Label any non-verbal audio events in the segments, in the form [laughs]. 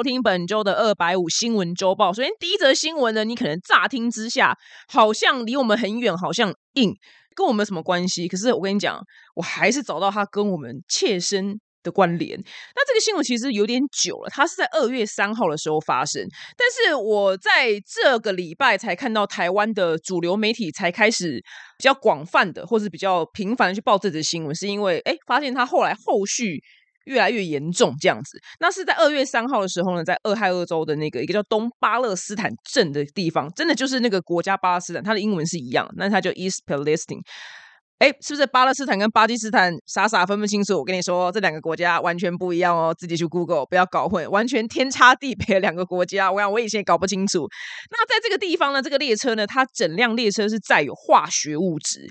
收听本周的二百五新闻周报。首先，第一则新闻呢，你可能乍听之下好像离我们很远，好像硬，跟我们什么关系？可是我跟你讲，我还是找到它跟我们切身。的关联，那这个新闻其实有点久了，它是在二月三号的时候发生，但是我在这个礼拜才看到台湾的主流媒体才开始比较广泛的，或是比较频繁的去报这则新闻，是因为哎，发现它后来后续越来越严重这样子。那是在二月三号的时候呢，在俄亥俄州的那个一个叫东巴勒斯坦镇的地方，真的就是那个国家巴勒斯坦，它的英文是一样，那它就 East Palestine。哎，是不是巴勒斯坦跟巴基斯坦傻傻分不清楚？我跟你说，这两个国家完全不一样哦，自己去 Google，不要搞混，完全天差地别两个国家。我想我以前也搞不清楚。那在这个地方呢，这个列车呢，它整辆列车是载有化学物质。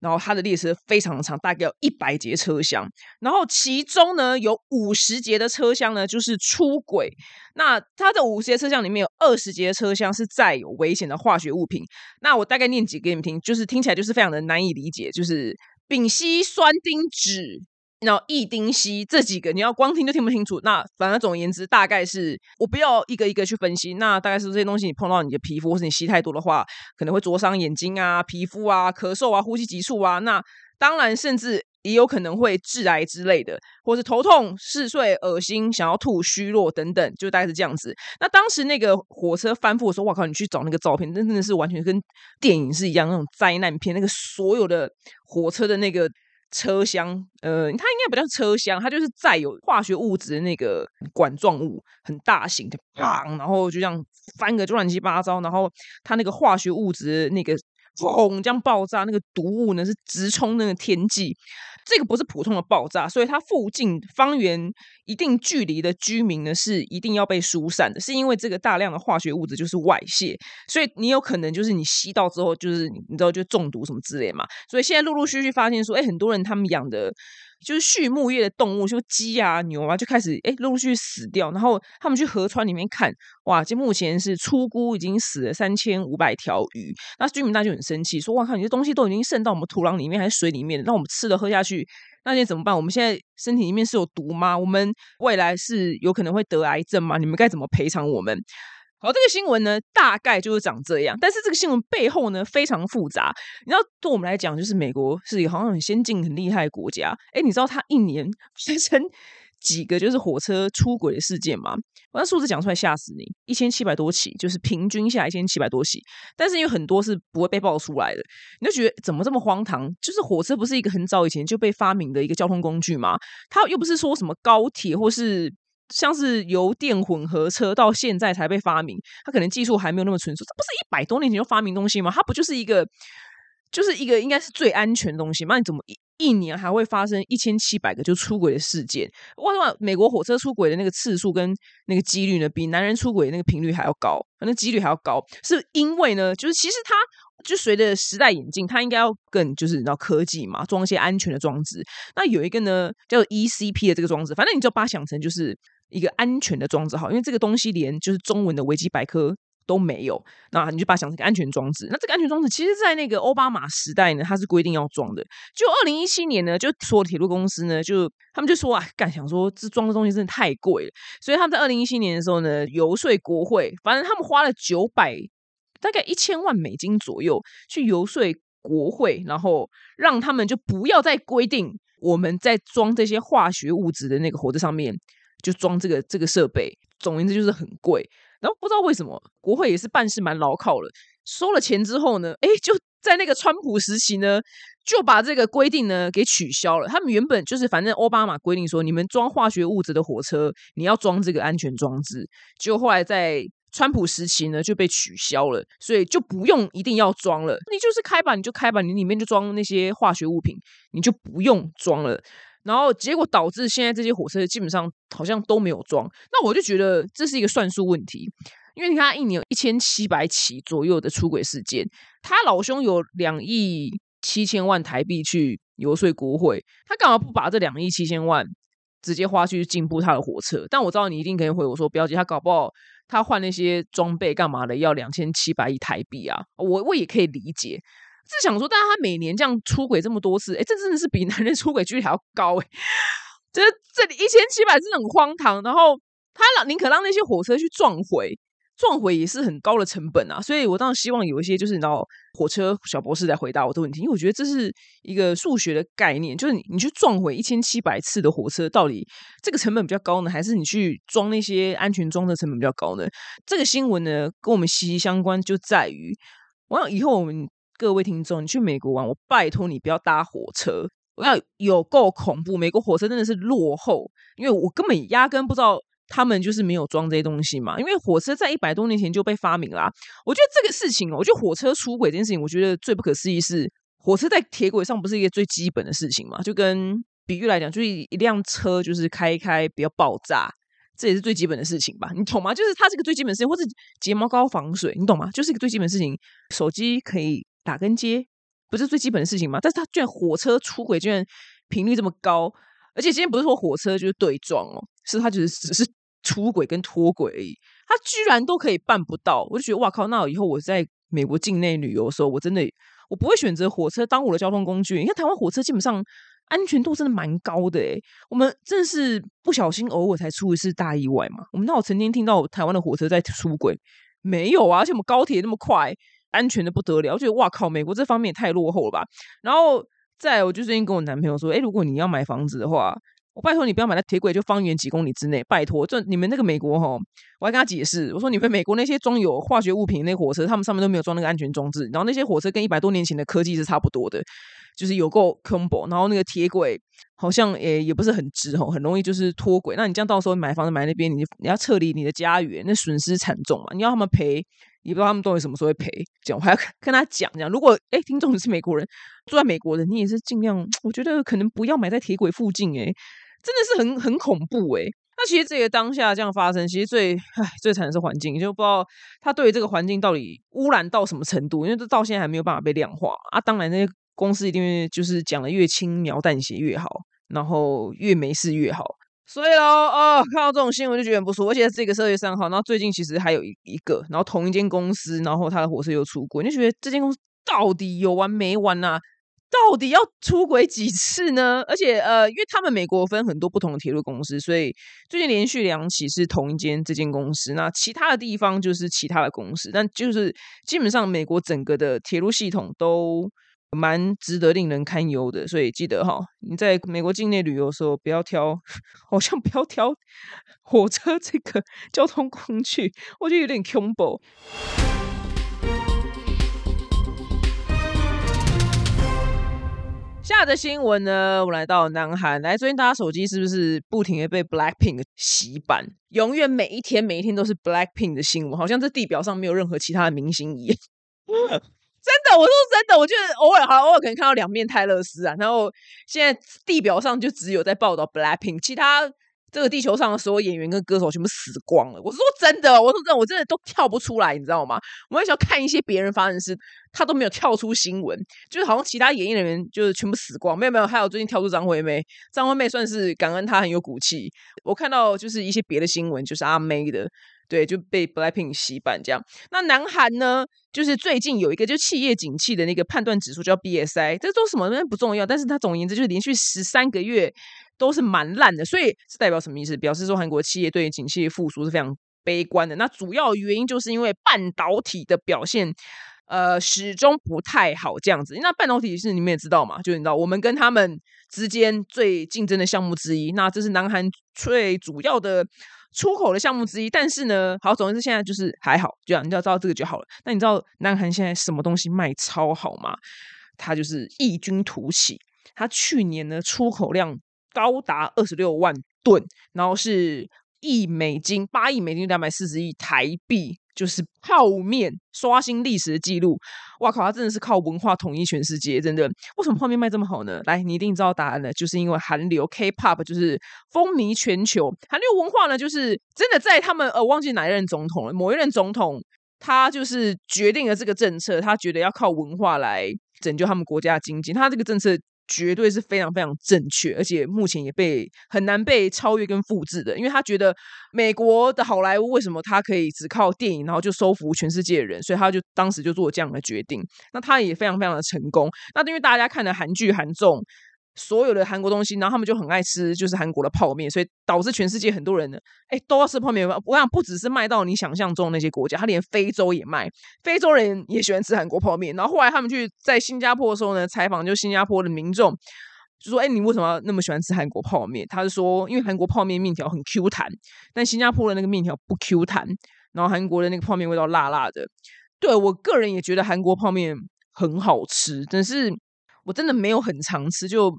然后它的列车非常长，大概有一百节车厢，然后其中呢有五十节的车厢呢就是出轨。那它的五十节车厢里面有二十节车厢是载有危险的化学物品。那我大概念几个给你们听，就是听起来就是非常的难以理解，就是丙烯酸丁酯。然后异丁烯这几个，你要光听就听不清楚。那反正总而言之，大概是我不要一个一个去分析。那大概是这些东西，你碰到你的皮肤，或是你吸太多的话，可能会灼伤眼睛啊、皮肤啊、咳嗽啊、呼吸急促啊。那当然，甚至也有可能会致癌之类的，或是头痛、嗜睡、恶心、想要吐、虚弱等等，就大概是这样子。那当时那个火车翻覆的时候，我靠，你去找那个照片，那真的是完全跟电影是一样那种灾难片。那个所有的火车的那个。车厢，呃，它应该不叫车厢，它就是载有化学物质的那个管状物，很大型的，砰，然后就这样翻个就乱七八糟，然后它那个化学物质那个轰这样爆炸，那个毒物呢是直冲那个天际。这个不是普通的爆炸，所以它附近方圆一定距离的居民呢是一定要被疏散的，是因为这个大量的化学物质就是外泄，所以你有可能就是你吸到之后就是你知道就中毒什么之类嘛，所以现在陆陆续续发现说，哎，很多人他们养的。就是畜牧业的动物，就鸡啊、牛啊，就开始哎陆陆续续死掉。然后他们去河川里面看，哇，就目前是出估已经死了三千五百条鱼。那居民大就很生气，说：“哇靠，你这东西都已经渗到我们土壤里面还是水里面，让我们吃了喝下去，那现在怎么办？我们现在身体里面是有毒吗？我们未来是有可能会得癌症吗？你们该怎么赔偿我们？”好，这个新闻呢，大概就是长这样。但是这个新闻背后呢，非常复杂。你知道，对我们来讲，就是美国是一个好像很先进、很厉害的国家。哎，你知道它一年 [laughs] 发生几个就是火车出轨的事件吗？我那数字讲出来吓死你，一千七百多起，就是平均下来一千七百多起。但是因为很多是不会被爆出来的，你就觉得怎么这么荒唐？就是火车不是一个很早以前就被发明的一个交通工具吗？它又不是说什么高铁或是。像是油电混合车到现在才被发明，它可能技术还没有那么成熟。这不是一百多年前就发明东西吗？它不就是一个，就是一个应该是最安全的东西？那你怎么一一年还会发生一千七百个就出轨的事件？为什么美国火车出轨的那个次数跟那个几率呢，比男人出轨那个频率还要高？可能几率还要高，是因为呢，就是其实它就随着时代演进，它应该要更就是你知道科技嘛，装一些安全的装置。那有一个呢叫 ECP 的这个装置，反正你就把它想成就是。一个安全的装置好，因为这个东西连就是中文的维基百科都没有，那你就把它想成个安全装置。那这个安全装置，其实，在那个奥巴马时代呢，它是规定要装的。就二零一七年呢，就所有铁路公司呢，就他们就说啊，干想说这装的东西真的太贵了，所以他们在二零一七年的时候呢，游说国会，反正他们花了九百大概一千万美金左右去游说国会，然后让他们就不要再规定我们在装这些化学物质的那个火车上面。就装这个这个设备，总言之就是很贵。然后不知道为什么国会也是办事蛮牢靠了，收了钱之后呢，哎，就 [laughs] 在那个川普时期呢，就把这个规定呢给取消了。他们原本就是反正奥巴马规定说，你们装化学物质的火车，你要装这个安全装置。就后来在川普时期呢就被取消了，所以就不用一定要装了。你就是开吧，你就开吧，你里面就装那些化学物品，你就不用装了。然后结果导致现在这些火车基本上好像都没有装，那我就觉得这是一个算术问题，因为你看一年有一千七百起左右的出轨事件，他老兄有两亿七千万台币去游说国会，他干嘛不把这两亿七千万直接花去进步他的火车？但我知道你一定可以回我说，不要急，他搞不好他换那些装备干嘛的要两千七百亿台币啊，我我也可以理解。是想说，但是他每年这样出轨这么多次，哎，这真的是比男人出轨几率还要高哎！这这里一千七百真的很荒唐。然后他让宁可让那些火车去撞毁。撞毁也是很高的成本啊，所以我当然希望有一些就是你知道火车小博士来回答我的问题，因为我觉得这是一个数学的概念，就是你你去撞毁一千七百次的火车，到底这个成本比较高呢，还是你去装那些安全装的成本比较高呢？这个新闻呢跟我们息息相关，就在于我想以后我们各位听众，你去美国玩，我拜托你不要搭火车，我要有够恐怖，美国火车真的是落后，因为我根本压根不知道。他们就是没有装这些东西嘛，因为火车在一百多年前就被发明啦。我觉得这个事情哦，我觉得火车出轨这件事情，我觉得最不可思议是火车在铁轨上不是一个最基本的事情嘛？就跟比喻来讲，就是一辆车就是开一开不要爆炸，这也是最基本的事情吧？你懂吗？就是它是个最基本的事情，或者睫毛膏防水，你懂吗？就是一个最基本的事情。手机可以打跟接，不是最基本的事情吗？但是它居然火车出轨居然频率这么高，而且今天不是说火车就是对撞哦，是它就是只是。出轨跟脱轨而已，他居然都可以办不到，我就觉得哇靠！那我以后我在美国境内旅游的时候，我真的我不会选择火车当我的交通工具。你看台湾火车基本上安全度真的蛮高的诶，我们真的是不小心偶尔才出一次大意外嘛。我们那我曾经听到台湾的火车在出轨，没有啊，而且我们高铁那么快，安全的不得了。我觉得哇靠，美国这方面也太落后了吧。然后再我就最近跟我男朋友说，哎，如果你要买房子的话。我拜托你不要买在铁轨就方圆几公里之内，拜托！这你们那个美国哈，我还跟他解释，我说你们美国那些装有化学物品那火车，他们上面都没有装那个安全装置，然后那些火车跟一百多年前的科技是差不多的，就是有够 combo，然后那个铁轨好像也也不是很直吼，很容易就是脱轨。那你这样到时候买房子买那边，你你要撤离你的家园，那损失惨重嘛？你要他们赔，也不知道他们到底什么时候会赔。讲我还要 [laughs] 跟他讲讲，如果哎，听众你是美国人，住在美国的，你也是尽量，我觉得可能不要买在铁轨附近哎。真的是很很恐怖诶。那其实这个当下这样发生，其实最唉最惨的是环境，就不知道他对于这个环境到底污染到什么程度，因为这到现在还没有办法被量化啊。当然那些公司一定就是讲的越轻描淡写越好，然后越没事越好。所以咯，哦，看到这种新闻就觉得很不舒服。而且这个社月三号，然后最近其实还有一一个，然后同一间公司，然后他的火车又出轨，你就觉得这间公司到底有完没完啊？到底要出轨几次呢？而且，呃，因为他们美国分很多不同的铁路公司，所以最近连续两起是同一间这间公司。那其他的地方就是其他的公司，但就是基本上美国整个的铁路系统都蛮值得令人堪忧的。所以记得哈，你在美国境内旅游的时候，不要挑，[laughs] 好像不要挑火车这个交通工具，我觉得有点恐怖。下的新闻呢？我来到南韩，来最近大家手机是不是不停的被 Blackpink 洗版？永远每一天每一天都是 Blackpink 的新闻，好像这地表上没有任何其他的明星一样。[laughs] 真的，我说真的，我觉得偶尔好，偶尔可能看到两面泰勒斯啊，然后现在地表上就只有在报道 Blackpink，其他。这个地球上的所有演员跟歌手全部死光了。我说真的，我说真的，我真的都跳不出来，你知道吗？我很想看一些别人发生的事，他都没有跳出新闻，就是好像其他演艺人员就是全部死光。没有没有，还有最近跳出张惠妹，张惠妹算是感恩她很有骨气。我看到就是一些别的新闻，就是阿妹的，对，就被 Blackpink 洗版这样。那南韩呢，就是最近有一个就企业景气的那个判断指数叫 BSI，这都什么不重要，但是它总而言之就是连续十三个月。都是蛮烂的，所以是代表什么意思？表示说韩国企业对景气复苏是非常悲观的。那主要原因就是因为半导体的表现，呃，始终不太好这样子。那半导体是你们也知道嘛？就你知道，我们跟他们之间最竞争的项目之一。那这是南韩最主要的出口的项目之一。但是呢，好，总之现在就是还好，就你只要知道这个就好了。那你知道南韩现在什么东西卖超好吗？它就是异军突起。它去年呢出口量。高达二十六万吨，然后是亿美金，八亿美金，两百四十亿台币，就是泡面刷新历史的记录。哇靠，它真的是靠文化统一全世界，真的。为什么泡面卖这么好呢？来，你一定知道答案了，就是因为韩流 K-pop 就是风靡全球。韩流文化呢，就是真的在他们呃，忘记哪一任总统了，某一任总统他就是决定了这个政策，他觉得要靠文化来拯救他们国家的经济，他这个政策。绝对是非常非常正确，而且目前也被很难被超越跟复制的。因为他觉得美国的好莱坞为什么他可以只靠电影，然后就收服全世界的人，所以他就当时就做这样的决定。那他也非常非常的成功。那因为大家看的韩剧韩综，所有的韩国东西，然后他们就很爱吃，就是韩国的泡面，所以导致全世界很多人呢，哎，都要吃泡面。我想不只是卖到你想象中那些国家，他连非洲也卖，非洲人也喜欢吃韩国泡面。然后后来他们去在新加坡的时候呢，采访就新加坡的民众，就说：“哎，你为什么那么喜欢吃韩国泡面？”他是说，因为韩国泡面面条很 Q 弹，但新加坡的那个面条不 Q 弹，然后韩国的那个泡面味道辣辣的。对我个人也觉得韩国泡面很好吃，但是。我真的没有很常吃，就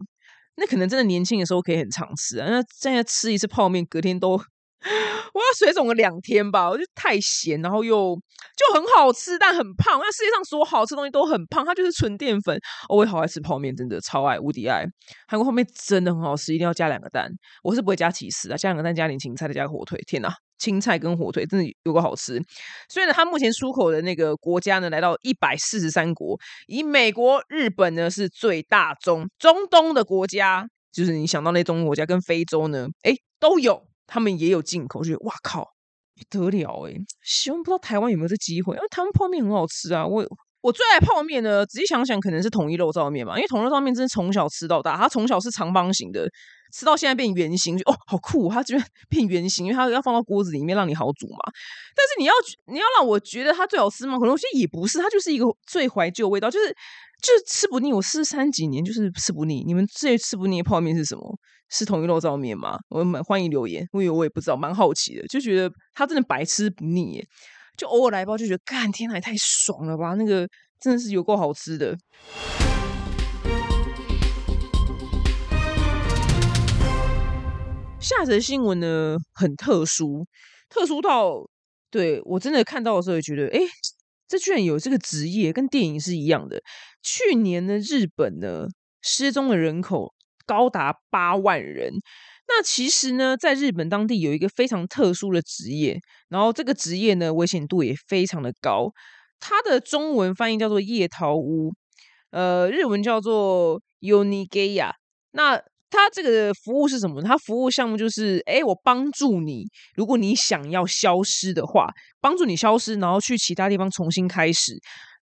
那可能真的年轻的时候可以很常吃啊。那现在吃一次泡面，隔天都 [laughs] 我要水肿个两天吧。我就太咸，然后又就很好吃，但很胖。那世界上所有好吃东西都很胖，它就是纯淀粉。我也好爱吃泡面，真的超爱，无敌爱。韩国泡面真的很好吃，一定要加两个蛋。我是不会加起司啊，加两个蛋，加点芹菜，再加火腿。天哪！青菜跟火腿真的有个好吃，所以呢，它目前出口的那个国家呢，来到一百四十三国，以美国、日本呢是最大中中东的国家，就是你想到那中东国家跟非洲呢，哎，都有，他们也有进口，就哇靠，不得了哎！希望不知道台湾有没有这机会，因为台湾泡面很好吃啊，我。我最爱泡面呢，仔细想想，可能是统一肉燥面吧，因为统一肉燥面真的从小吃到大，它从小是长方形的，吃到现在变圆形，就哦，好酷！它居然 [laughs] 变圆形，因为它要放到锅子里面让你好煮嘛。但是你要你要让我觉得它最好吃吗？可能我觉得也不是，它就是一个最怀旧味道，就是就是吃不腻。我吃三几年就是吃不腻。你们最吃不腻的泡面是什么？是统一肉燥面吗？我们欢迎留言，因为我也不知道，蛮好奇的，就觉得它真的白吃不腻。就偶尔来包，就觉得干天哪，太爽了吧！那个真的是有够好吃的。下则新闻呢很特殊，特殊到对我真的看到的时候也觉得，哎，这居然有这个职业，跟电影是一样的。去年的日本呢，失踪的人口高达八万人。那其实呢，在日本当地有一个非常特殊的职业，然后这个职业呢危险度也非常的高。它的中文翻译叫做夜逃屋，呃，日文叫做 Unigaya。那它这个服务是什么？它服务项目就是，哎，我帮助你，如果你想要消失的话，帮助你消失，然后去其他地方重新开始。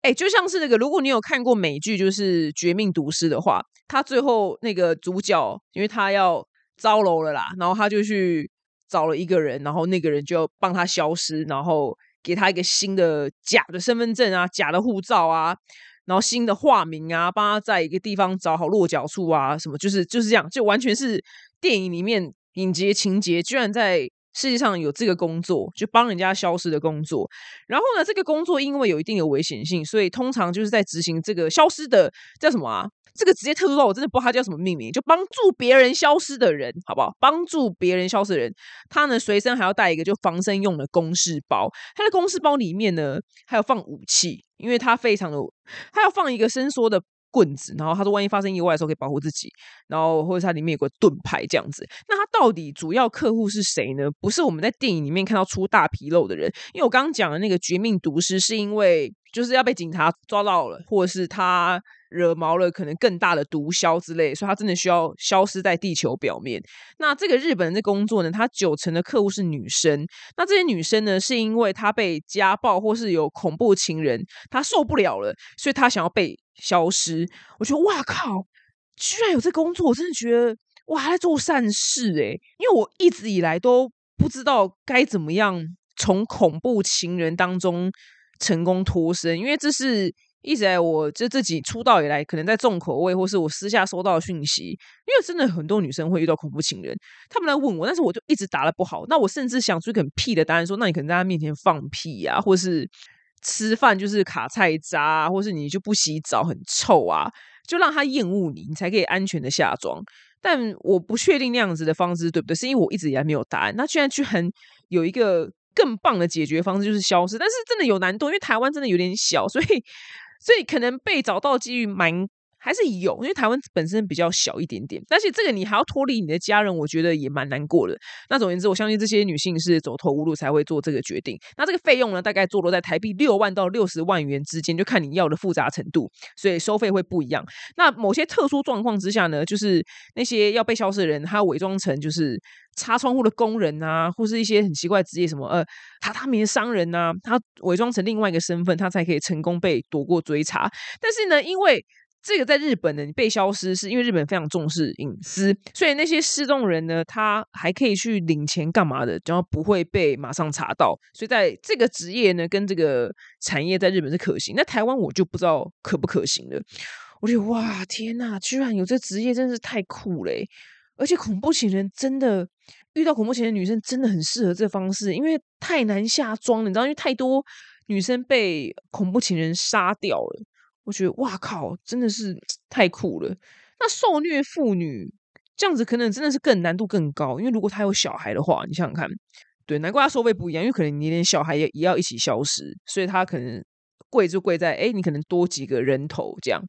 哎，就像是那个，如果你有看过美剧，就是《绝命毒师》的话，他最后那个主角，因为他要。糟楼了啦，然后他就去找了一个人，然后那个人就帮他消失，然后给他一个新的假的身份证啊、假的护照啊，然后新的化名啊，帮他在一个地方找好落脚处啊，什么就是就是这样，就完全是电影里面影节情节，居然在世界上有这个工作，就帮人家消失的工作。然后呢，这个工作因为有一定的危险性，所以通常就是在执行这个消失的叫什么啊？这个直接特殊到我真的不知道它叫什么命名，就帮助别人消失的人，好不好？帮助别人消失的人，他呢随身还要带一个就防身用的公事包，他的公事包里面呢还有放武器，因为他非常的，他要放一个伸缩的棍子，然后他说万一发生意外的时候可以保护自己，然后或者它里面有个盾牌这样子。那他到底主要客户是谁呢？不是我们在电影里面看到出大纰漏的人，因为我刚刚讲的那个绝命毒师是因为就是要被警察抓到了，或者是他。惹毛了可能更大的毒枭之类，所以他真的需要消失在地球表面。那这个日本人的工作呢？他九成的客户是女生。那这些女生呢，是因为她被家暴或是有恐怖情人，她受不了了，所以她想要被消失。我觉得哇靠，居然有这工作，我真的觉得哇，还在做善事诶。因为我一直以来都不知道该怎么样从恐怖情人当中成功脱身，因为这是。一直在我这自己出道以来，可能在重口味，或是我私下收到的讯息，因为真的很多女生会遇到恐怖情人，他们来问我，但是我就一直答的不好。那我甚至想出一个很屁的答案，说：那你可能在他面前放屁啊，或是吃饭就是卡菜渣，或是你就不洗澡很臭啊，就让他厌恶你，你才可以安全的下妆。但我不确定那样子的方式对不对，是因为我一直以来没有答案。那居然去很有一个更棒的解决方式，就是消失。但是真的有难度，因为台湾真的有点小，所以。所以可能被找到几率蛮。还是有，因为台湾本身比较小一点点，但是这个你还要脱离你的家人，我觉得也蛮难过的。那总言之，我相信这些女性是走投无路才会做这个决定。那这个费用呢，大概坐落在台币六万到六十万元之间，就看你要的复杂程度，所以收费会不一样。那某些特殊状况之下呢，就是那些要被消失的人，他伪装成就是擦窗户的工人啊，或是一些很奇怪职业，什么呃榻榻米的商人啊，他伪装成另外一个身份，他才可以成功被躲过追查。但是呢，因为这个在日本呢，你被消失是因为日本非常重视隐私，所以那些失踪人呢，他还可以去领钱干嘛的，然后不会被马上查到。所以在这个职业呢，跟这个产业在日本是可行，那台湾我就不知道可不可行了。我觉得哇，天呐，居然有这职业，真是太酷嘞！而且恐怖情人真的遇到恐怖情人女生真的很适合这方式，因为太难下妆了，你知道，因为太多女生被恐怖情人杀掉了。我觉得哇靠，真的是太酷了。那受虐妇女这样子，可能真的是更难度更高，因为如果她有小孩的话，你想想看，对，难怪她收费不一样，因为可能你连小孩也也要一起消失，所以她可能贵就贵在，哎，你可能多几个人头这样。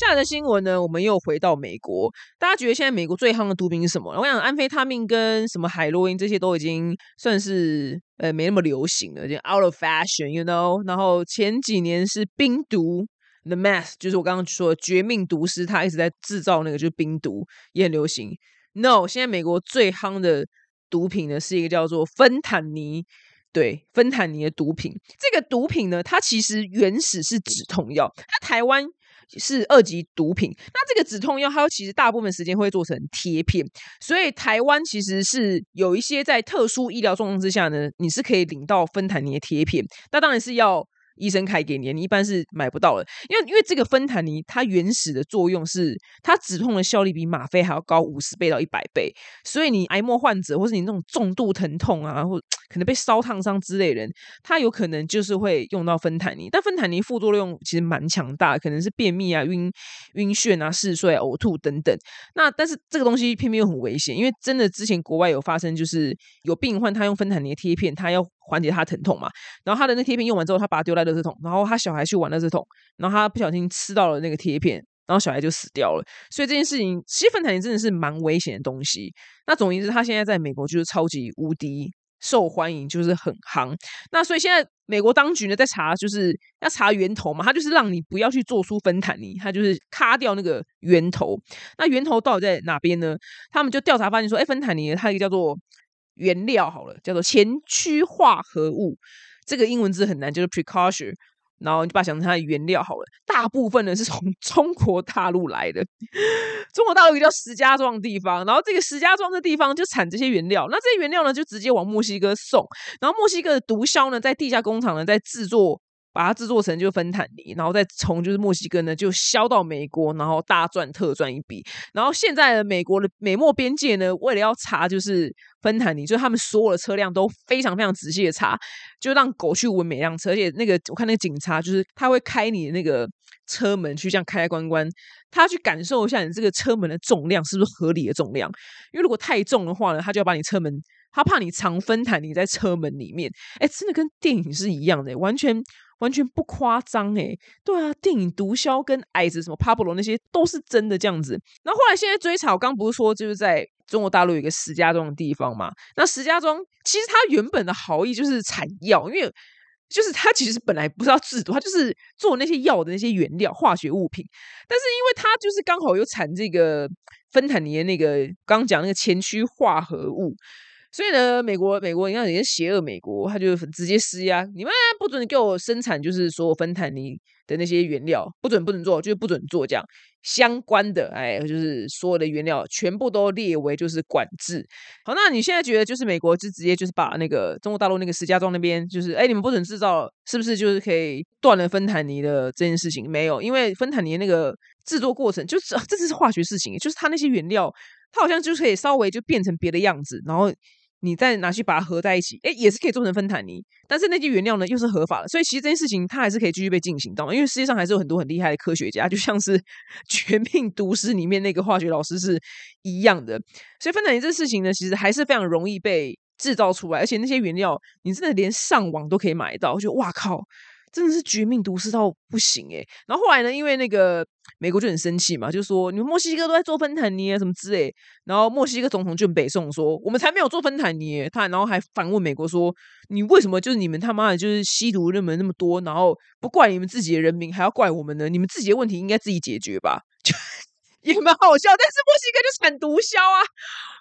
下来的新闻呢，我们又回到美国。大家觉得现在美国最夯的毒品是什么？我想安非他命跟什么海洛因这些都已经算是呃没那么流行了，已经 out of fashion，you know。然后前几年是冰毒，the meth，就是我刚刚说绝命毒师，他一直在制造那个就是冰毒，也很流行。No，现在美国最夯的毒品呢是一个叫做芬坦尼，对，芬坦尼的毒品。这个毒品呢，它其实原始是止痛药，它台湾。是二级毒品，那这个止痛药它其实大部分时间会做成贴片，所以台湾其实是有一些在特殊医疗状况之下呢，你是可以领到芬坦尼的贴片，那当然是要。医生开给你，你一般是买不到的，因为因为这个芬坦尼它原始的作用是它止痛的效力比吗啡还要高五十倍到一百倍，所以你癌末患者或是你那种重度疼痛啊，或 [tsk] 可能被烧烫伤之类人，他有可能就是会用到芬坦尼，但芬坦尼副作用其实蛮强大，可能是便秘啊、晕晕眩啊、嗜睡、呕吐等等。那但是这个东西偏偏又很危险，因为真的之前国外有发生，就是有病患他用芬坦尼的贴片，他要。缓解他疼痛嘛，然后他的那贴片用完之后，他把它丢在垃圾桶，然后他小孩去玩垃圾桶，然后他不小心吃到了那个贴片，然后小孩就死掉了。所以这件事情，其实芬坦尼真的是蛮危险的东西。那总而言之，他现在在美国就是超级无敌受欢迎，就是很夯。那所以现在美国当局呢在查，就是要查源头嘛，他就是让你不要去做出芬坦尼，他就是卡掉那个源头。那源头到底在哪边呢？他们就调查发现说，哎，芬坦尼它一个叫做。原料好了，叫做前驱化合物，这个英文字很难，就是 precaution。然后你就把它想成它的原料好了，大部分呢是从 [laughs] 中国大陆来的。[laughs] 中国大陆一个叫石家庄的地方，然后这个石家庄的地方就产这些原料，那这些原料呢就直接往墨西哥送，然后墨西哥的毒枭呢在地下工厂呢在制作。把它制作成就芬坦尼，然后再从就是墨西哥呢就销到美国，然后大赚特赚一笔。然后现在的美国的美墨边界呢，为了要查就是芬坦尼，就是他们所有的车辆都非常非常仔细的查，就让狗去闻每辆车。而且那个我看那个警察就是他会开你的那个车门去这样开开关关，他去感受一下你这个车门的重量是不是合理的重量。因为如果太重的话呢，他就要把你车门，他怕你藏芬坦尼在车门里面。哎，真的跟电影是一样的，完全。完全不夸张哎，对啊，电影毒枭跟矮子什么 Pablo 那些都是真的这样子。然后后来现在追查，我刚不是说就是在中国大陆有一个石家庄的地方嘛？那石家庄其实它原本的好意就是产药，因为就是它其实本来不是要制毒，它就是做那些药的那些原料化学物品。但是因为它就是刚好有产这个芬坦尼的那个刚刚讲那个前驱化合物。所以呢，美国美国你看人家邪恶美国，他就直接施压，你们不准给我生产，就是所有芬坦尼的那些原料，不准不准做，就是不准做这样相关的，哎，就是所有的原料全部都列为就是管制。好，那你现在觉得就是美国就直接就是把那个中国大陆那个石家庄那边，就是哎，你们不准制造，是不是就是可以断了芬坦尼的这件事情？没有，因为芬坦尼那个制作过程就是这只是化学事情，就是它那些原料，它好像就可以稍微就变成别的样子，然后。你再拿去把它合在一起，哎，也是可以做成芬坦尼，但是那些原料呢又是合法的，所以其实这件事情它还是可以继续被进行到，因为世界上还是有很多很厉害的科学家，就像是 [laughs]《绝命毒师》里面那个化学老师是一样的，所以芬坦尼这事情呢，其实还是非常容易被制造出来，而且那些原料你真的连上网都可以买到，就哇靠！真的是绝命毒师到不行诶然后后来呢，因为那个美国就很生气嘛，就说你们墨西哥都在做芬坦尼啊什么之类，然后墨西哥总统就北宋说我们才没有做芬坦尼，他然后还反问美国说你为什么就是你们他妈的就是吸毒那么那么多，然后不怪你们自己的人民，还要怪我们呢？你们自己的问题应该自己解决吧？就 [laughs] 也蛮好笑。但是墨西哥就产毒枭啊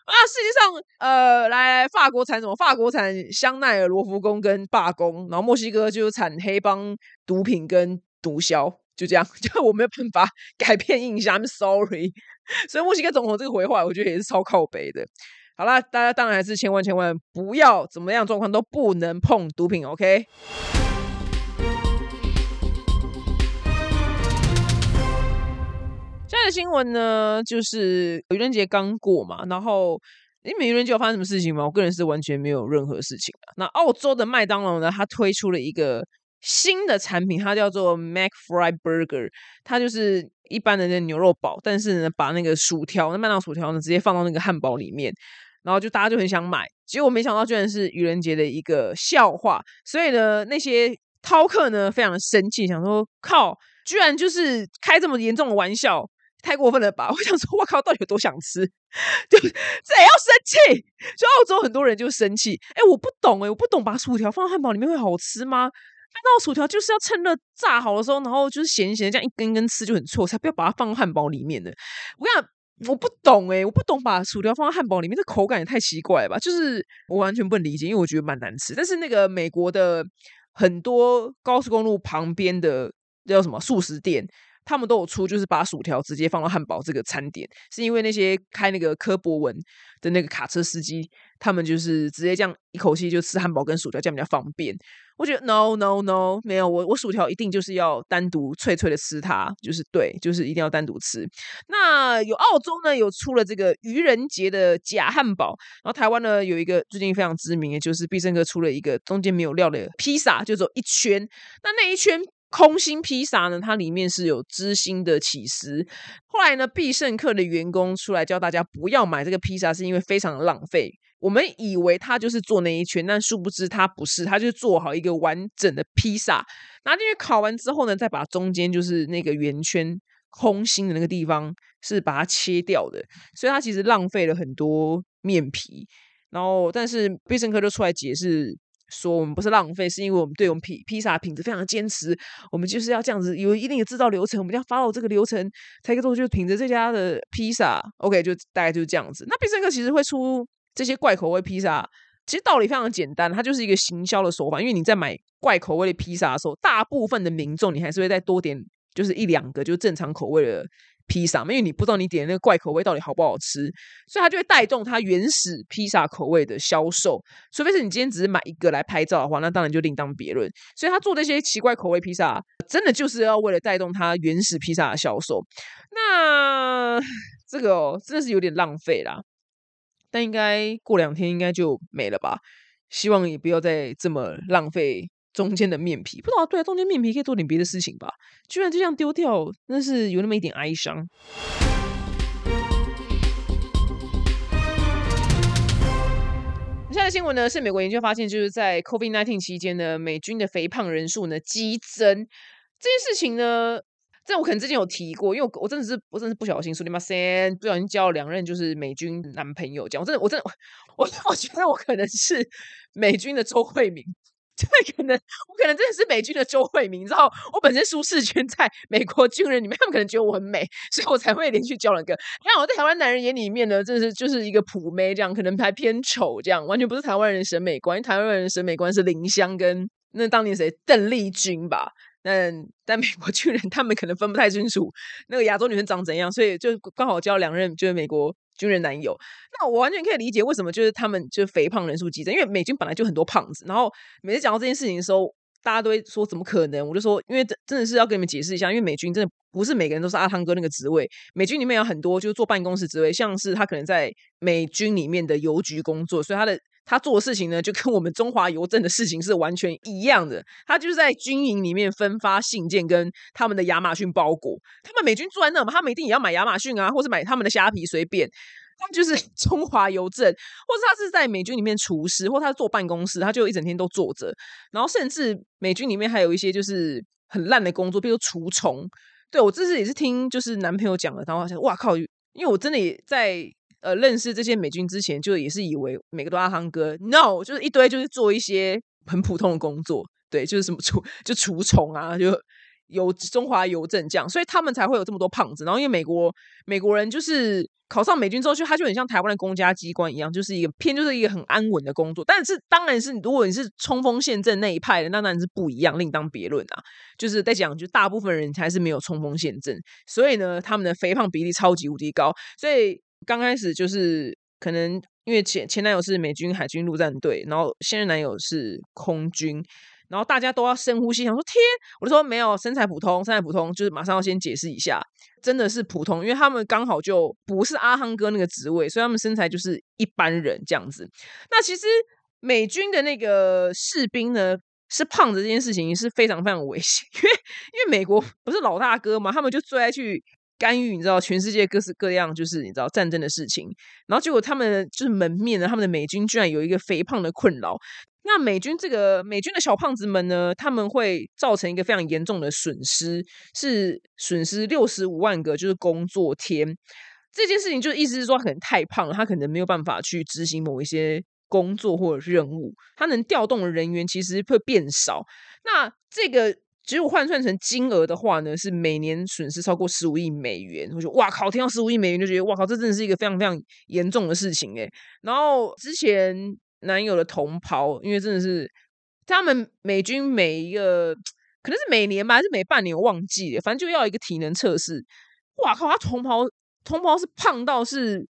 啊！世界上呃，来法国产什么？法国产香奈儿、罗浮宫跟罢工，然后墨西哥就产黑帮毒品跟毒枭，就这样，[laughs] 就我没有办法 [laughs] 改变印象。I'm sorry。[laughs] 所以墨西哥总统这个回话，我觉得也是超靠北的。好啦，大家当然还是千万千万不要怎么样状况都不能碰毒品，OK？现在的新闻呢，就是愚人节刚过嘛，然后因为愚人节有发生什么事情吗？我个人是完全没有任何事情的。那澳洲的麦当劳呢，它推出了一个新的产品，它叫做 Mac Fry Burger，它就是一般的那牛肉堡，但是呢，把那个薯条，那麦当薯条呢，直接放到那个汉堡里面。然后就大家就很想买，结果没想到居然是愚人节的一个笑话，所以呢，那些饕客呢非常的生气，想说靠，居然就是开这么严重的玩笑，太过分了吧？[laughs] 我想说，我靠，到底有多想吃？[laughs] 就这也要生气？[laughs] 就澳洲很多人就生气，哎，我不懂哎，我不懂把薯条放到汉堡里面会好吃吗？那薯条就是要趁热炸好的时候，然后就是咸咸这样一根根吃就很错，才不要把它放汉堡里面的。我跟你讲。我不懂哎，我不懂把薯条放在汉堡里面，这口感也太奇怪了吧！就是我完全不能理解，因为我觉得蛮难吃。但是那个美国的很多高速公路旁边的叫什么素食店，他们都有出，就是把薯条直接放到汉堡这个餐点，是因为那些开那个科博文的那个卡车司机，他们就是直接这样一口气就吃汉堡跟薯条，这样比较方便。我觉得 no no no 没有我我薯条一定就是要单独脆脆的吃它，就是对，就是一定要单独吃。那有澳洲呢有出了这个愚人节的假汉堡，然后台湾呢有一个最近非常知名的，就是必胜客出了一个中间没有料的披萨，就走一圈。那那一圈空心披萨呢，它里面是有芝心的起司。后来呢，必胜客的员工出来教大家不要买这个披萨，是因为非常浪费。我们以为他就是做那一圈，但殊不知他不是，他就做好一个完整的披萨，拿进去烤完之后呢，再把中间就是那个圆圈空心的那个地方是把它切掉的，所以他其实浪费了很多面皮。然后，但是必胜客就出来解释说，我们不是浪费，是因为我们对我们披披萨品质非常坚持，我们就是要这样子有一定的制造流程，我们要 follow 这个流程才可以做，就凭着这家的披萨，OK，就大概就是这样子。那必胜客其实会出。这些怪口味披萨，其实道理非常简单，它就是一个行销的手法。因为你在买怪口味的披萨的时候，大部分的民众你还是会再多点，就是一两个就正常口味的披萨嘛，因为你不知道你点那个怪口味到底好不好吃，所以它就会带动它原始披萨口味的销售。除非是你今天只是买一个来拍照的话，那当然就另当别论。所以他做这些奇怪口味披萨，真的就是要为了带动它原始披萨的销售。那 [sighs] 这个哦，真的是有点浪费啦。但应该过两天应该就没了吧？希望也不要再这么浪费中间的面皮。不知道对啊，中间面皮可以做点别的事情吧？居然就这样丢掉，那是有那么一点哀伤。现在的新闻呢，是美国研究发现，就是在 COVID-19 期间呢，美军的肥胖人数呢激增。这件事情呢。这我可能之前有提过，因为我我真的是我真的是不小心说你妈先不小心交了两任就是美军男朋友，这样我真的我真的我 [laughs] 我觉得我可能是美军的周慧敏，真的可能我可能真的是美军的周慧敏，你知道我本身舒适圈在美国军人里面，他们可能觉得我很美，所以我才会连续交两个。看我在台湾男人眼里面呢，真的是就是一个普妹这样，可能还偏丑这样，完全不是台湾人审美观，因为台湾人审美观是林香跟那当年谁邓丽君吧。但但美国军人他们可能分不太清楚那个亚洲女生长怎样，所以就刚好交两任就是美国军人男友。那我完全可以理解为什么就是他们就是肥胖人数激增，因为美军本来就很多胖子。然后每次讲到这件事情的时候，大家都会说怎么可能？我就说，因为真真的是要跟你们解释一下，因为美军真的不是每个人都是阿汤哥那个职位，美军里面有很多就是坐办公室职位，像是他可能在美军里面的邮局工作，所以他的。他做的事情呢，就跟我们中华邮政的事情是完全一样的。他就是在军营里面分发信件跟他们的亚马逊包裹。他们美军住在那嘛，他们一定也要买亚马逊啊，或是买他们的虾皮，随便。他就是 [laughs] 中华邮政，或者他是在美军里面厨师，或他坐办公室，他就一整天都坐着。然后甚至美军里面还有一些就是很烂的工作，比如除虫。对我这次也是听就是男朋友讲了，然后我想哇靠，因为我真的也在。呃，认识这些美军之前，就也是以为每个都阿汤哥，no，就是一堆就是做一些很普通的工作，对，就是什么除就除虫啊，就邮中华邮政这样，所以他们才会有这么多胖子。然后因为美国美国人就是考上美军之后，就他就很像台湾的公家机关一样，就是一个偏就是一个很安稳的工作。但是当然是如果你是冲锋陷阵那一派的，那当然是不一样，另当别论啊。就是在讲，就大部分人还是没有冲锋陷阵，所以呢，他们的肥胖比例超级无敌高。所以刚开始就是可能因为前前男友是美军海军陆战队，然后现任男友是空军。然后大家都要深呼吸，想说天，我就说没有身材普通，身材普通就是马上要先解释一下，真的是普通，因为他们刚好就不是阿汤哥那个职位，所以他们身材就是一般人这样子。那其实美军的那个士兵呢，是胖子这件事情是非常非常危险，因为因为美国不是老大哥嘛，他们就最爱去干预，你知道全世界各式各样就是你知道战争的事情，然后结果他们就是门面呢，他们的美军居然有一个肥胖的困扰。那美军这个美军的小胖子们呢，他们会造成一个非常严重的损失，是损失六十五万个就是工作天。这件事情就意思是说，可能太胖了，他可能没有办法去执行某一些工作或者任务，他能调动的人员其实会变少。那这个只果换算成金额的话呢，是每年损失超过十五亿美元。我觉得哇靠，听到十五亿美元就觉得哇靠，这真的是一个非常非常严重的事情诶。然后之前。男友的同袍，因为真的是他们美军每一个可能是每年吧，还是每半年，我忘记了，反正就要一个体能测试。哇靠，他同袍同袍是胖到是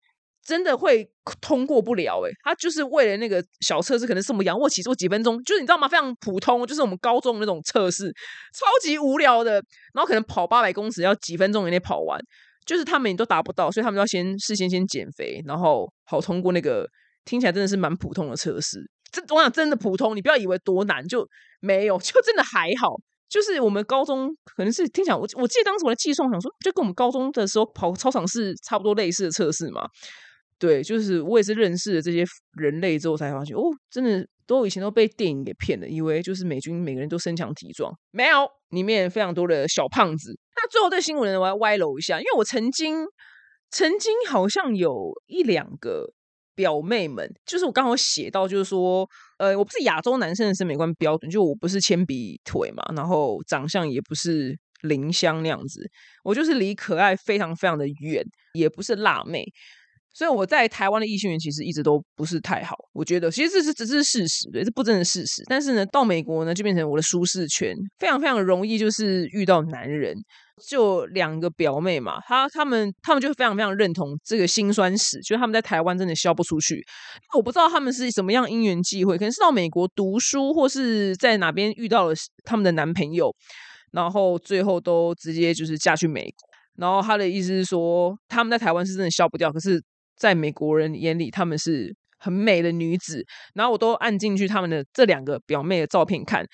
真的会通过不了诶，他就是为了那个小测试，可能是我们仰卧起坐几分钟，就是你知道吗？非常普通，就是我们高中那种测试，超级无聊的。然后可能跑八百公尺要几分钟以内跑完，就是他们也都达不到，所以他们要先事先先减肥，然后好通过那个。听起来真的是蛮普通的测试，这我想真的普通，你不要以为多难，就没有，[laughs] 就真的还好。就是我们高中可能是听起来，我我记得当时我的计算想说，就跟我们高中的时候跑操场是差不多类似的测试嘛。对，就是我也是认识了这些人类之后才发现，哦，真的都以前都被电影给骗了，以为就是美军每个人都身强体壮，没有，里面非常多的小胖子。那最后这新闻呢，我要歪楼一下，因为我曾经曾经好像有一两个。表妹们，就是我刚好写到，就是说，呃，我不是亚洲男生的审美观标准，就我不是铅笔腿嘛，然后长相也不是林香那样子，我就是离可爱非常非常的远，也不是辣妹。所以我在台湾的异性缘其实一直都不是太好，我觉得其实这是只是事实，对，这不真的事实。但是呢，到美国呢就变成我的舒适圈，非常非常容易就是遇到男人。就两个表妹嘛，她她们她们就非常非常认同这个辛酸史，就是他们在台湾真的消不出去。我不知道他们是什么样因缘际会，可能是到美国读书，或是在哪边遇到了他们的男朋友，然后最后都直接就是嫁去美国。然后他的意思是说，他们在台湾是真的消不掉，可是。在美国人眼里，他们是很美的女子。然后我都按进去他们的这两个表妹的照片看，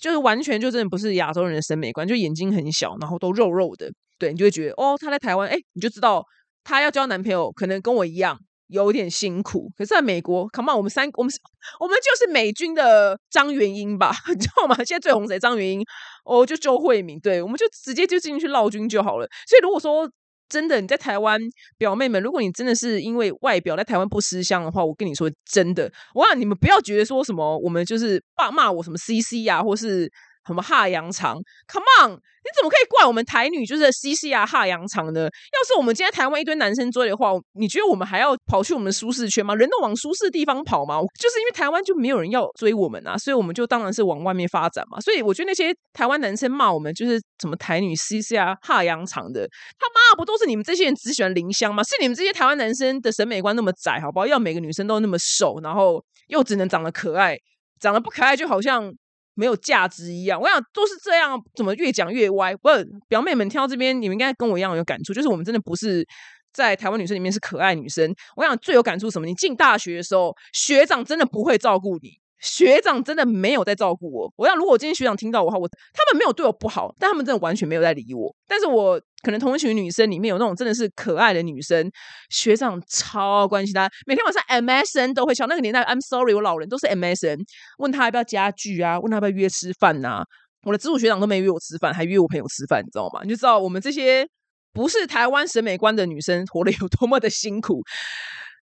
就是完全就真的不是亚洲人的审美观，就眼睛很小，然后都肉肉的。对你就会觉得，哦，她在台湾，哎，你就知道她要交男朋友，可能跟我一样有点辛苦。可是在美国，come on，我们三，我们我们就是美军的张元英吧，[laughs] 你知道吗？现在最红谁？张元英，哦，就周慧敏，对，我们就直接就进去闹军就好了。所以如果说。真的，你在台湾表妹们，如果你真的是因为外表在台湾不吃香的话，我跟你说真的，我让你们不要觉得说什么我们就是骂骂我什么 CC 啊，或是。什么哈羊肠？Come on！你怎么可以怪我们台女就是 C C 啊哈羊肠呢？要是我们今天台湾一堆男生追的话，你觉得我们还要跑去我们的舒适圈吗？人都往舒适地方跑吗？就是因为台湾就没有人要追我们啊，所以我们就当然是往外面发展嘛。所以我觉得那些台湾男生骂我们就是什么台女 C C 啊哈羊肠的，他妈不都是你们这些人只喜欢林香吗？是你们这些台湾男生的审美观那么窄，好不好？要每个女生都那么瘦，然后又只能长得可爱，长得不可爱就好像。没有价值一样，我想都是这样，怎么越讲越歪？不是，表妹们听到这边，你们应该跟我一样有感触，就是我们真的不是在台湾女生里面是可爱女生。我想最有感触什么？你进大学的时候，学长真的不会照顾你。学长真的没有在照顾我。我想，如果今天学长听到我话，我他们没有对我不好，但他们真的完全没有在理我。但是我可能同一群女生里面有那种真的是可爱的女生，学长超关心她，每天晚上 MSN 都会敲。那个年代，I'm sorry，我老人都是 MSN，问他要不要家具啊，问他要不要约吃饭呐。我的直属学长都没约我吃饭，还约我朋友吃饭，你知道吗？你就知道我们这些不是台湾审美观的女生活得有多么的辛苦。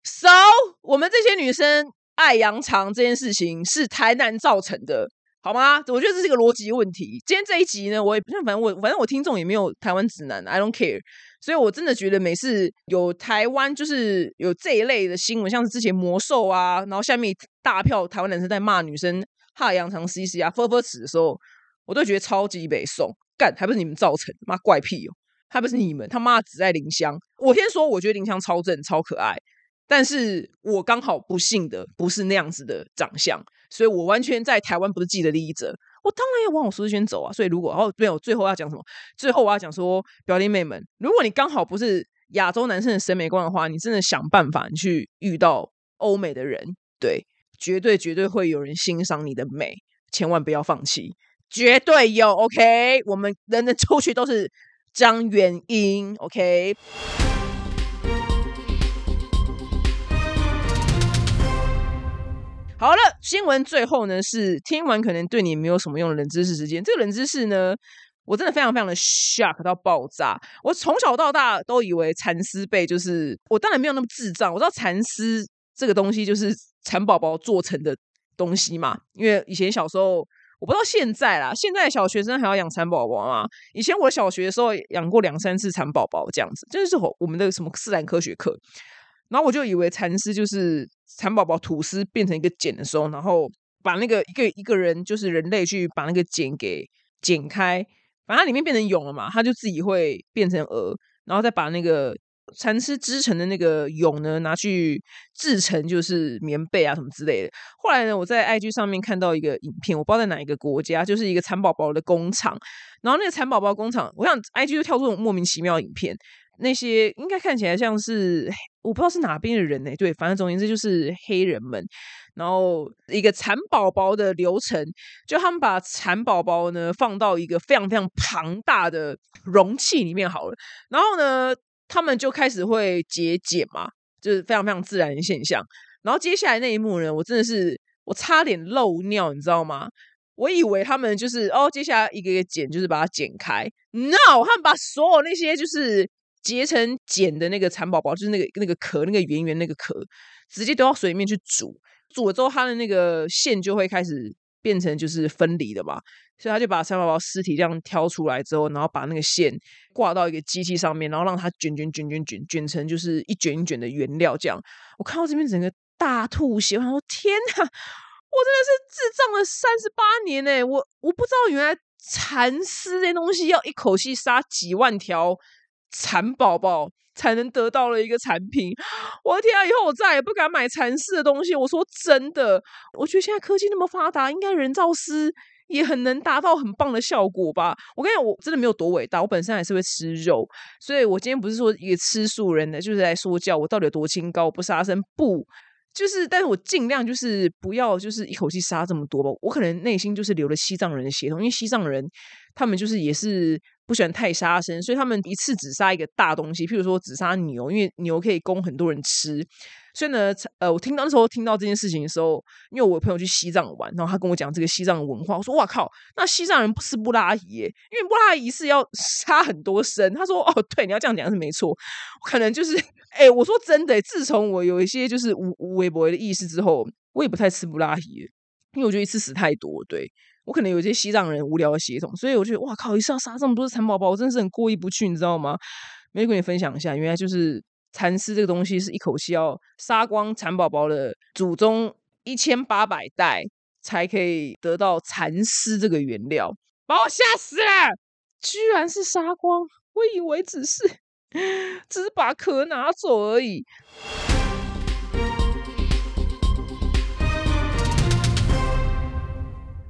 So，我们这些女生。爱扬长这件事情是台南造成的，好吗？我觉得这是一个逻辑问题。今天这一集呢，我也反正我反正我听众也没有台湾指南，I don't care。所以我真的觉得每次有台湾就是有这一类的新闻，像是之前魔兽啊，然后下面大票台湾男生在骂女生哈扬长 C C 啊、呵呵齿的时候，我都觉得超级北宋干，还不是你们造成？妈怪癖哦！还不是你们他妈只爱林香。我先说，我觉得林香超正、超可爱，但是我刚好不幸的不是那样子的长相，所以我完全在台湾不是既得利益者，我当然要往我舒适圈走啊。所以如果哦没有最后要讲什么？最后我要讲说，表弟妹们，如果你刚好不是亚洲男生的审美观的话，你真的想办法你去遇到欧美的人，对，绝对绝对会有人欣赏你的美，千万不要放弃，绝对有。OK，我们人的出去都是。张元英，OK。好了，新闻最后呢是听完可能对你没有什么用的冷知识时间。这个冷知识呢，我真的非常非常的 shock 到爆炸。我从小到大都以为蚕丝被就是我当然没有那么智障，我知道蚕丝这个东西就是蚕宝宝做成的东西嘛，因为以前小时候。我不知道现在啦，现在小学生还要养蚕宝宝吗？以前我小学的时候养过两三次蚕宝宝，这样子，就是我们的什么自然科学课。然后我就以为蚕丝就是蚕宝宝吐丝变成一个茧的时候，然后把那个一个一个人就是人类去把那个茧给剪开，反正它里面变成蛹了嘛，它就自己会变成蛾，然后再把那个。蚕丝织成的那个蛹呢，拿去制成就是棉被啊什么之类的。后来呢，我在 IG 上面看到一个影片，我不知道在哪一个国家，就是一个蚕宝宝的工厂。然后那个蚕宝宝工厂，我想 IG 就跳出这种莫名其妙的影片。那些应该看起来像是我不知道是哪边的人呢？对，反正总言之就是黑人们。然后一个蚕宝宝的流程，就他们把蚕宝宝呢放到一个非常非常庞大的容器里面好了。然后呢？他们就开始会节俭嘛，就是非常非常自然的现象。然后接下来那一幕呢，我真的是我差点漏尿，你知道吗？我以为他们就是哦，接下来一个一个剪，就是把它剪开。No，他们把所有那些就是结成茧的那个蚕宝宝，就是那个那个壳，那个圆圆那个壳，直接丢到水里面去煮。煮了之后，它的那个线就会开始变成就是分离的嘛。所以他就把蚕宝宝尸体这样挑出来之后，然后把那个线挂到一个机器上面，然后让它卷卷卷卷卷卷成就是一卷一卷的原料。这样，我看到这边整个大吐血，我说天哪，我真的是智障了三十八年呢！我我不知道原来蚕丝这东西要一口气杀几万条蚕宝宝才能得到了一个产品。我的天啊！以后我再也不敢买蚕丝的东西。我说真的，我觉得现在科技那么发达，应该人造丝。也很能达到很棒的效果吧？我跟你讲，我真的没有多伟大，我本身还是会吃肉，所以我今天不是说一个吃素人的，就是在说教我到底有多清高，不杀生，不就是，但是我尽量就是不要就是一口气杀这么多吧。我可能内心就是留了西藏人的血统，因为西藏人他们就是也是不喜欢太杀生，所以他们一次只杀一个大东西，譬如说只杀牛，因为牛可以供很多人吃。所以呢，呃，我听到那时候听到这件事情的时候，因为我朋友去西藏玩，然后他跟我讲这个西藏文化，我说哇靠，那西藏人不吃布拉伊，因为布拉伊是要杀很多生。他说哦，对，你要这样讲是没错，可能就是，哎，我说真的，自从我有一些就是无无微博的意识之后，我也不太吃布拉伊，因为我觉得一次死太多，对我可能有一些西藏人无聊的血统，所以我觉得哇靠，一次要杀这么多的蚕宝宝，我真的是很过意不去，你知道吗？没跟你分享一下，原来就是。蚕丝这个东西是一口气要杀光蚕宝宝的祖宗一千八百代才可以得到蚕丝这个原料，把我吓死了！居然是杀光，我以为只是 [laughs] 只是把壳拿走而已。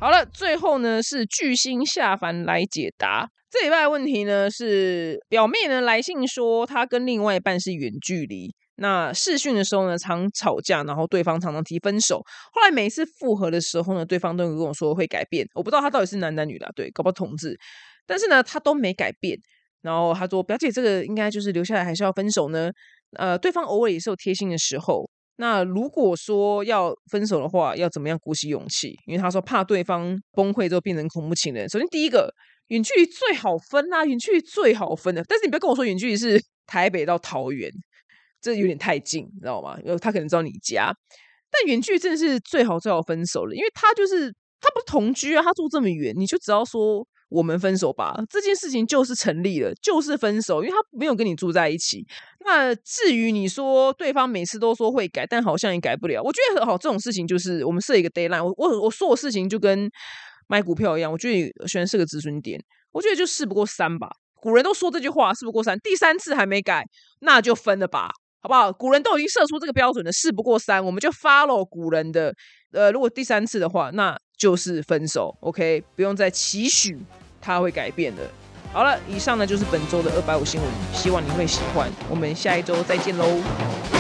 好了，最后呢是巨星下凡来解答。这礼拜的问题呢是表妹呢来信说她跟另外一半是远距离，那试训的时候呢常吵架，然后对方常常提分手，后来每一次复合的时候呢，对方都有跟我说会改变，我不知道他到底是男男女的，对，搞不好同志，但是呢他都没改变，然后他说表姐这个应该就是留下来还是要分手呢？呃，对方偶尔也是有贴心的时候，那如果说要分手的话，要怎么样鼓起勇气？因为他说怕对方崩溃之后变成恐怖情人，首先第一个。远距离最好分啦，远距离最好分的。但是你不要跟我说远距离是 [laughs] 台北到桃园，这有点太近，你知道吗？因为他可能知道你家。但远距离真的是最好最好分手了，因为他就是他不同居啊，他住这么远，你就只要说我们分手吧，这件事情就是成立了，就是分手，因为他没有跟你住在一起。那至于你说对方每次都说会改，但好像也改不了，我觉得好这种事情就是我们设一个 d a y l i n e 我我我说的事情就跟买股票一样，我觉得选然是个止损点，我觉得就事不过三吧。古人都说这句话，事不过三，第三次还没改，那就分了吧，好不好？古人都已经设出这个标准的事不过三，我们就 follow 古人的。呃，如果第三次的话，那就是分手，OK，不用再期许它会改变的。好了，以上呢就是本周的二百五新闻，希望你会喜欢。我们下一周再见喽。